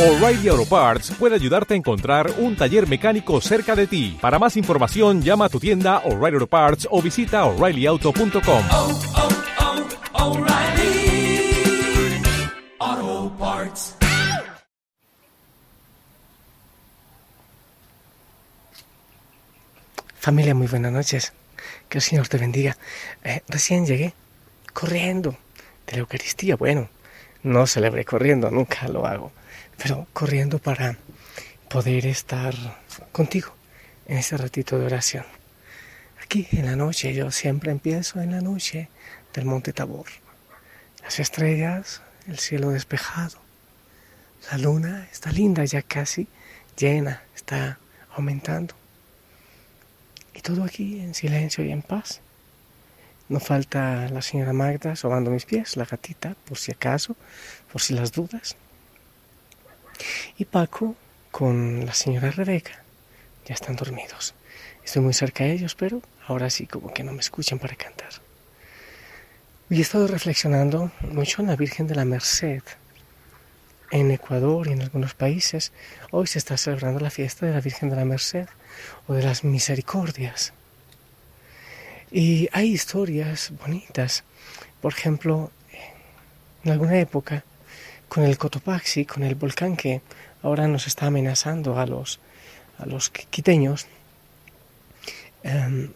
O'Reilly Auto Parts puede ayudarte a encontrar un taller mecánico cerca de ti. Para más información, llama a tu tienda O'Reilly Auto Parts o visita oreillyauto.com. oh, oh, Parts. Familia, muy buenas noches. Que el Señor te bendiga. Eh, recién llegué corriendo de la Eucaristía. Bueno, no celebré corriendo, nunca lo hago, pero corriendo para poder estar contigo en ese ratito de oración. Aquí en la noche, yo siempre empiezo en la noche del Monte Tabor. Las estrellas, el cielo despejado, la luna está linda, ya casi llena, está aumentando. Y todo aquí en silencio y en paz. No falta la señora Magda sobando mis pies, la gatita, por si acaso, por si las dudas. Y Paco con la señora Rebeca. Ya están dormidos. Estoy muy cerca de ellos, pero ahora sí como que no me escuchan para cantar. Hoy he estado reflexionando mucho en la Virgen de la Merced. En Ecuador y en algunos países hoy se está celebrando la fiesta de la Virgen de la Merced o de las Misericordias. Y hay historias bonitas. Por ejemplo, en alguna época, con el Cotopaxi, con el volcán que ahora nos está amenazando a los, a los quiteños, eh,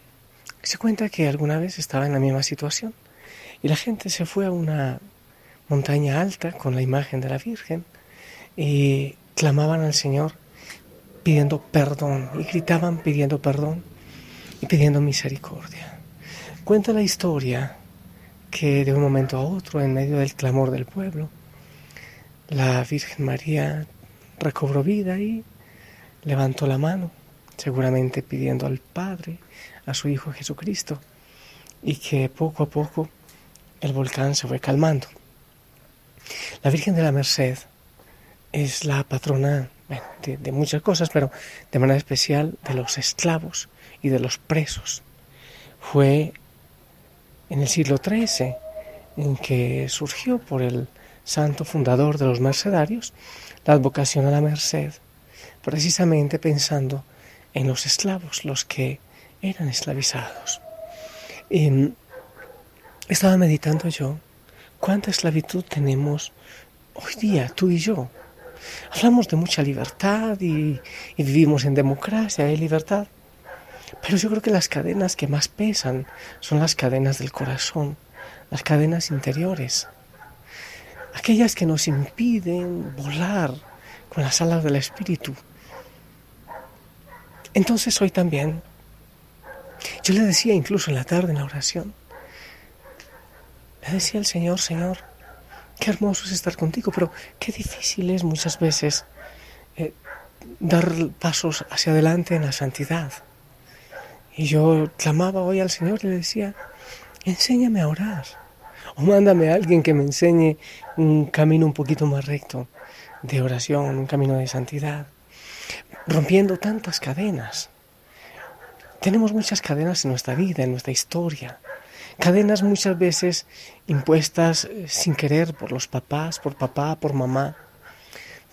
se cuenta que alguna vez estaba en la misma situación y la gente se fue a una montaña alta con la imagen de la Virgen y clamaban al Señor pidiendo perdón y gritaban pidiendo perdón y pidiendo misericordia. Cuenta la historia que de un momento a otro, en medio del clamor del pueblo, la Virgen María recobró vida y levantó la mano, seguramente pidiendo al Padre, a su Hijo Jesucristo, y que poco a poco el volcán se fue calmando. La Virgen de la Merced es la patrona de, de, muchas cosas, pero de manera especial de los esclavos y de los presos. Fue en el siglo XIII en que surgió por el santo fundador de los mercedarios la advocación a la merced, precisamente pensando en los esclavos, los que eran esclavizados. Y estaba meditando yo cuánta esclavitud tenemos hoy día, tú y yo. Hablamos de mucha libertad y, y, vivimos en democracia y libertad, pero yo creo que las cadenas que más pesan son las cadenas del corazón, las cadenas interiores, aquellas que nos impiden volar con las alas del espíritu. Entonces hoy también, yo le decía incluso en la tarde en la oración, le decía al Señor, Señor, qué hermoso es estar contigo, pero qué difícil es muchas veces eh, dar pasos hacia adelante en la santidad. Y yo clamaba hoy al Señor y le decía, enséñame a orar, o mándame a alguien que me enseñe un camino un poquito más recto de oración, un camino de santidad, rompiendo tantas cadenas. Tenemos muchas cadenas en nuestra vida, en nuestra historia, cadenas muchas veces impuestas sin querer por los papás, por papá, por mamá.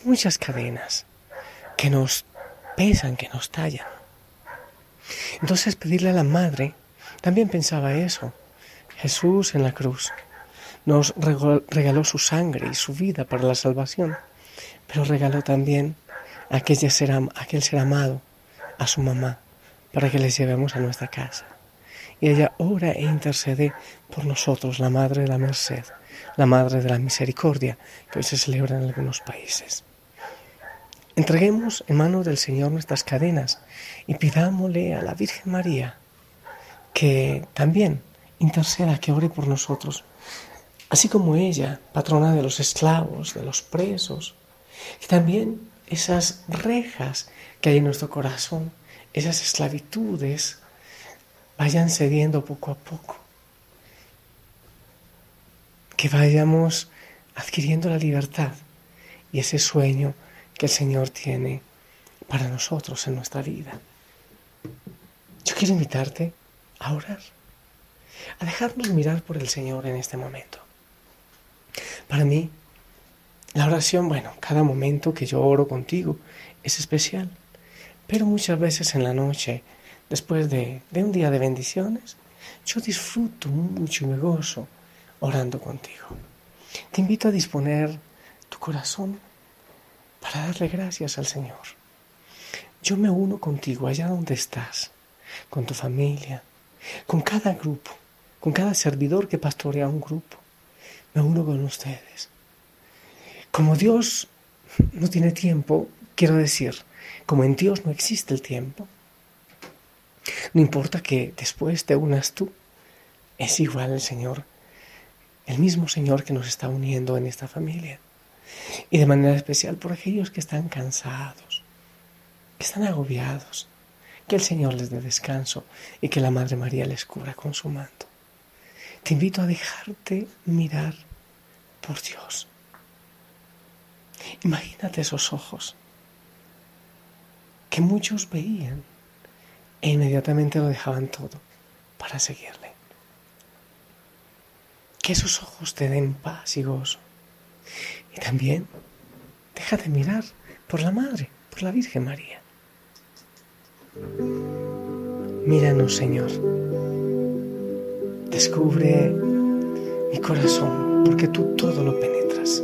Muchas cadenas que nos pesan, que nos tallan. Entonces pedirle a la madre, también pensaba eso. Jesús en la cruz nos regaló su sangre y su vida para la salvación, pero regaló también a aquel ser, aquel ser amado, a su mamá, para que les llevemos a nuestra casa y ella ora e intercede por nosotros, la Madre de la Merced, la Madre de la Misericordia, que hoy se celebra en algunos países. Entreguemos en manos del Señor nuestras cadenas y pidámosle a la Virgen María que también interceda, que ore por nosotros, así como ella, patrona de los esclavos, de los presos, y también esas rejas que hay en nuestro corazón, esas esclavitudes, vayan cediendo poco a poco. Que vayamos adquiriendo la libertad y ese sueño que el Señor tiene para nosotros en nuestra vida. Yo quiero invitarte a orar, a dejarnos mirar por el Señor en este momento. Para mí, La oración, bueno, cada momento que yo oro contigo es especial, pero muchas veces en la noche, después de, de un día de bendiciones, yo disfruto mucho y gozo orando contigo. Te invito a disponer tu corazón para darle gracias al Señor. Yo me uno contigo allá donde estás, con tu familia, con cada grupo, con cada servidor que pastorea un grupo. Me uno con ustedes como Dios no tiene tiempo, quiero decir, como en Dios no existe el tiempo, no importa que después te unas tú, es igual el Señor, el mismo Señor que nos está uniendo en esta familia. Y de manera especial por aquellos que están cansados, que están agobiados, que el Señor les dé descanso y que la Madre María les cubra con su manto. Te invito a dejarte mirar por Dios Imagínate esos ojos que muchos veían e inmediatamente lo dejaban todo para seguirle. Que esos ojos te den paz y gozo. Y también déjate mirar por la Madre, por la Virgen María. Míranos, Señor. Descubre mi corazón, porque tú todo lo penetras.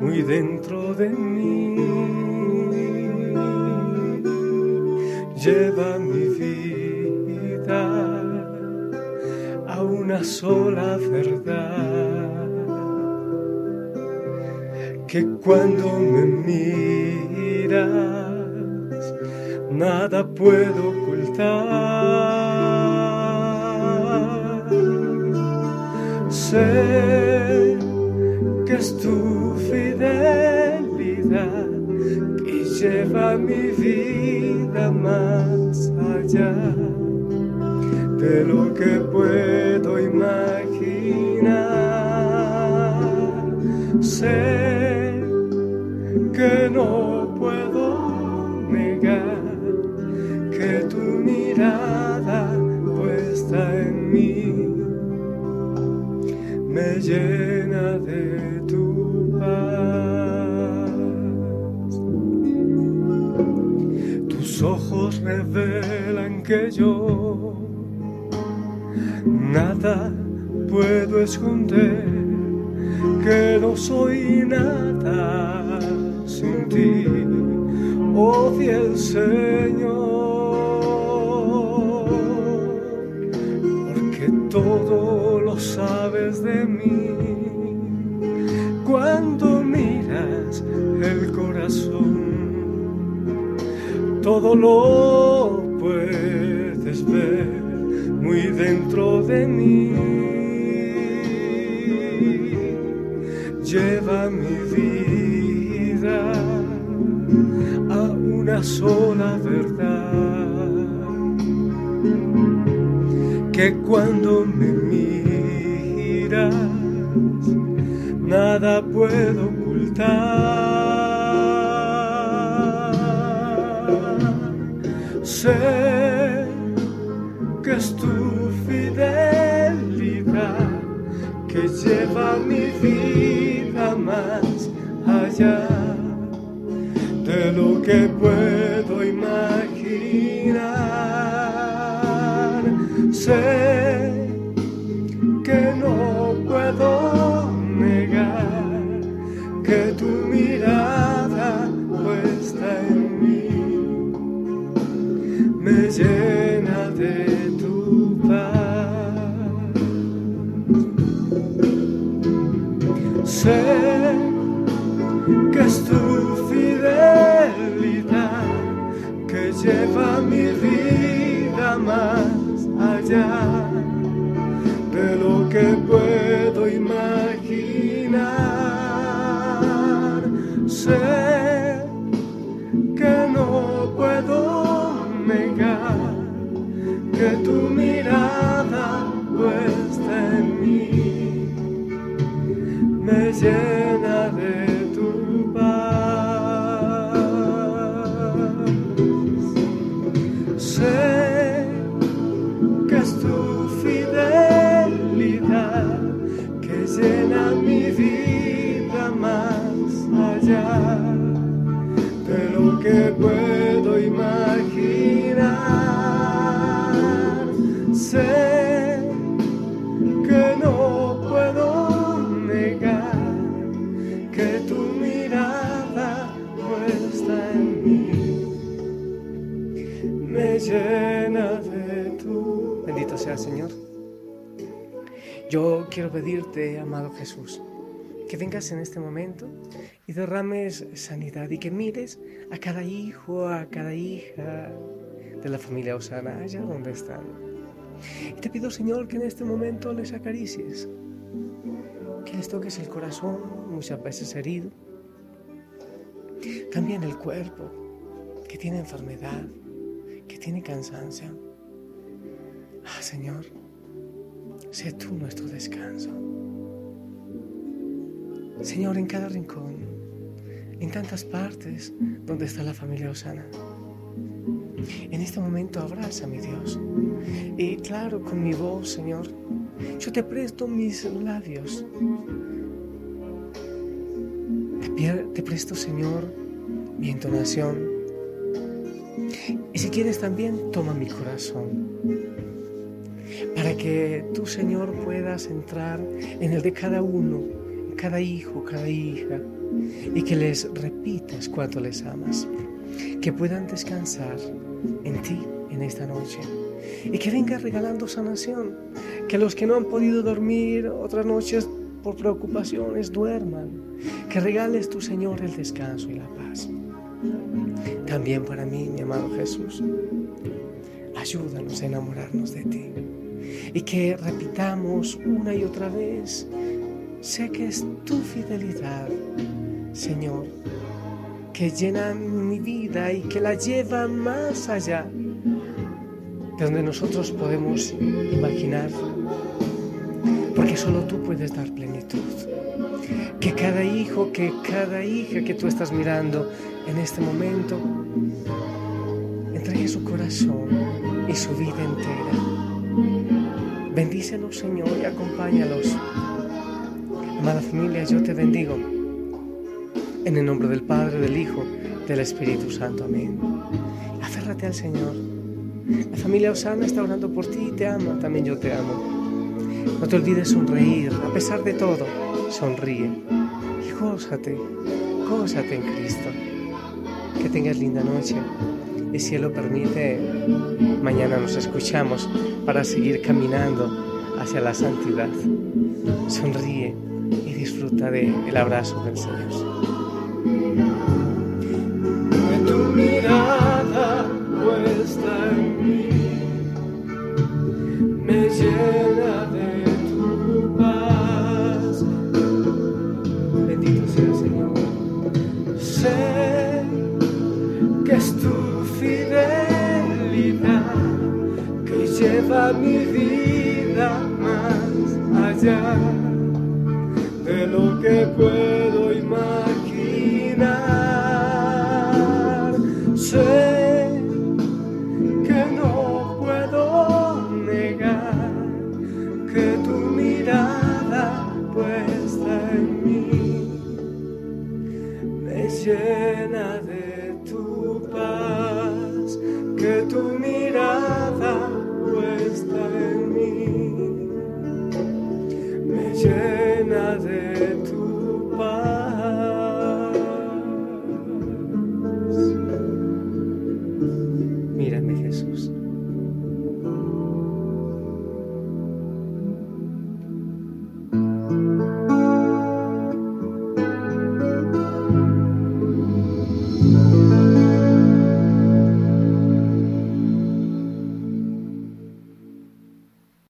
muy dentro de mí. Lleva mi vida a una sola verdad, que cuando me miras nada puedo ocultar. Sé es tu fidelidad que lleva mi vida más allá de lo que puedo imaginar. Sé que no puedo negar que tu mirada puesta en mí me llena que yo nada puedo esconder, que no soy nada sin ti, oh fiel Señor, porque todo lo sabes de mí. Cuando miras el corazón todo lo muy dentro de mí. Lleva mi vida a una sola verdad, que cuando me miras nada puedo ocultar. Tu fidelidad que lleva mi vida más allá de lo que puedo imaginar. Sé que no puedo negar que tu mirada puesta en me llena Sé que es tu fidelidad que lleva mi vida más allá de lo que puedo. Me quiero pedirte, amado Jesús, que vengas en este momento y derrames sanidad y que mires a cada hijo, a cada hija de la familia Osana, allá donde están. Y te pido, Señor, que en este momento les acaricies, que les toques el corazón, muchas veces herido, también el cuerpo, que tiene enfermedad, que tiene cansancio. Ah, Señor, sé tú nuestro descanso. Señor, en cada rincón, en tantas partes donde está la familia Osana. En este momento abraza mi Dios. Y claro, con mi voz, Señor, yo te presto mis labios. Te, te presto, Señor, mi entonación. Y si quieres también, toma mi corazón. Para que tú, Señor, puedas entrar en el de cada uno, cada hijo, cada hija, y que les repitas cuánto les amas. Que puedan descansar en ti en esta noche. Y que vengas regalando sanación. Que los que no han podido dormir otras noches por preocupaciones duerman. Que regales tu Señor el descanso y la paz. También para mí, mi amado Jesús, ayúdanos a enamorarnos de ti. Y que repitamos una y otra vez, sé que es tu fidelidad, Señor, que llena mi vida y que la lleva más allá de donde nosotros podemos imaginar, porque solo tú puedes dar plenitud. Que cada hijo, que cada hija que tú estás mirando en este momento, entregue su corazón y su vida entera. Bendícelos, Señor, y acompáñalos. Amada familia, yo te bendigo. En el nombre del Padre, del Hijo, del Espíritu Santo. Amén. Aférrate al Señor. La familia Osana está orando por ti y te ama. También yo te amo. No te olvides sonreír. A pesar de todo, sonríe. Y gózate. Gózate en Cristo. Que tengas linda noche. Y si Él lo permite, mañana nos escuchamos para seguir caminando hacia la santidad. Sonríe y disfruta del abrazo del Señor. De de lo que puedo nade.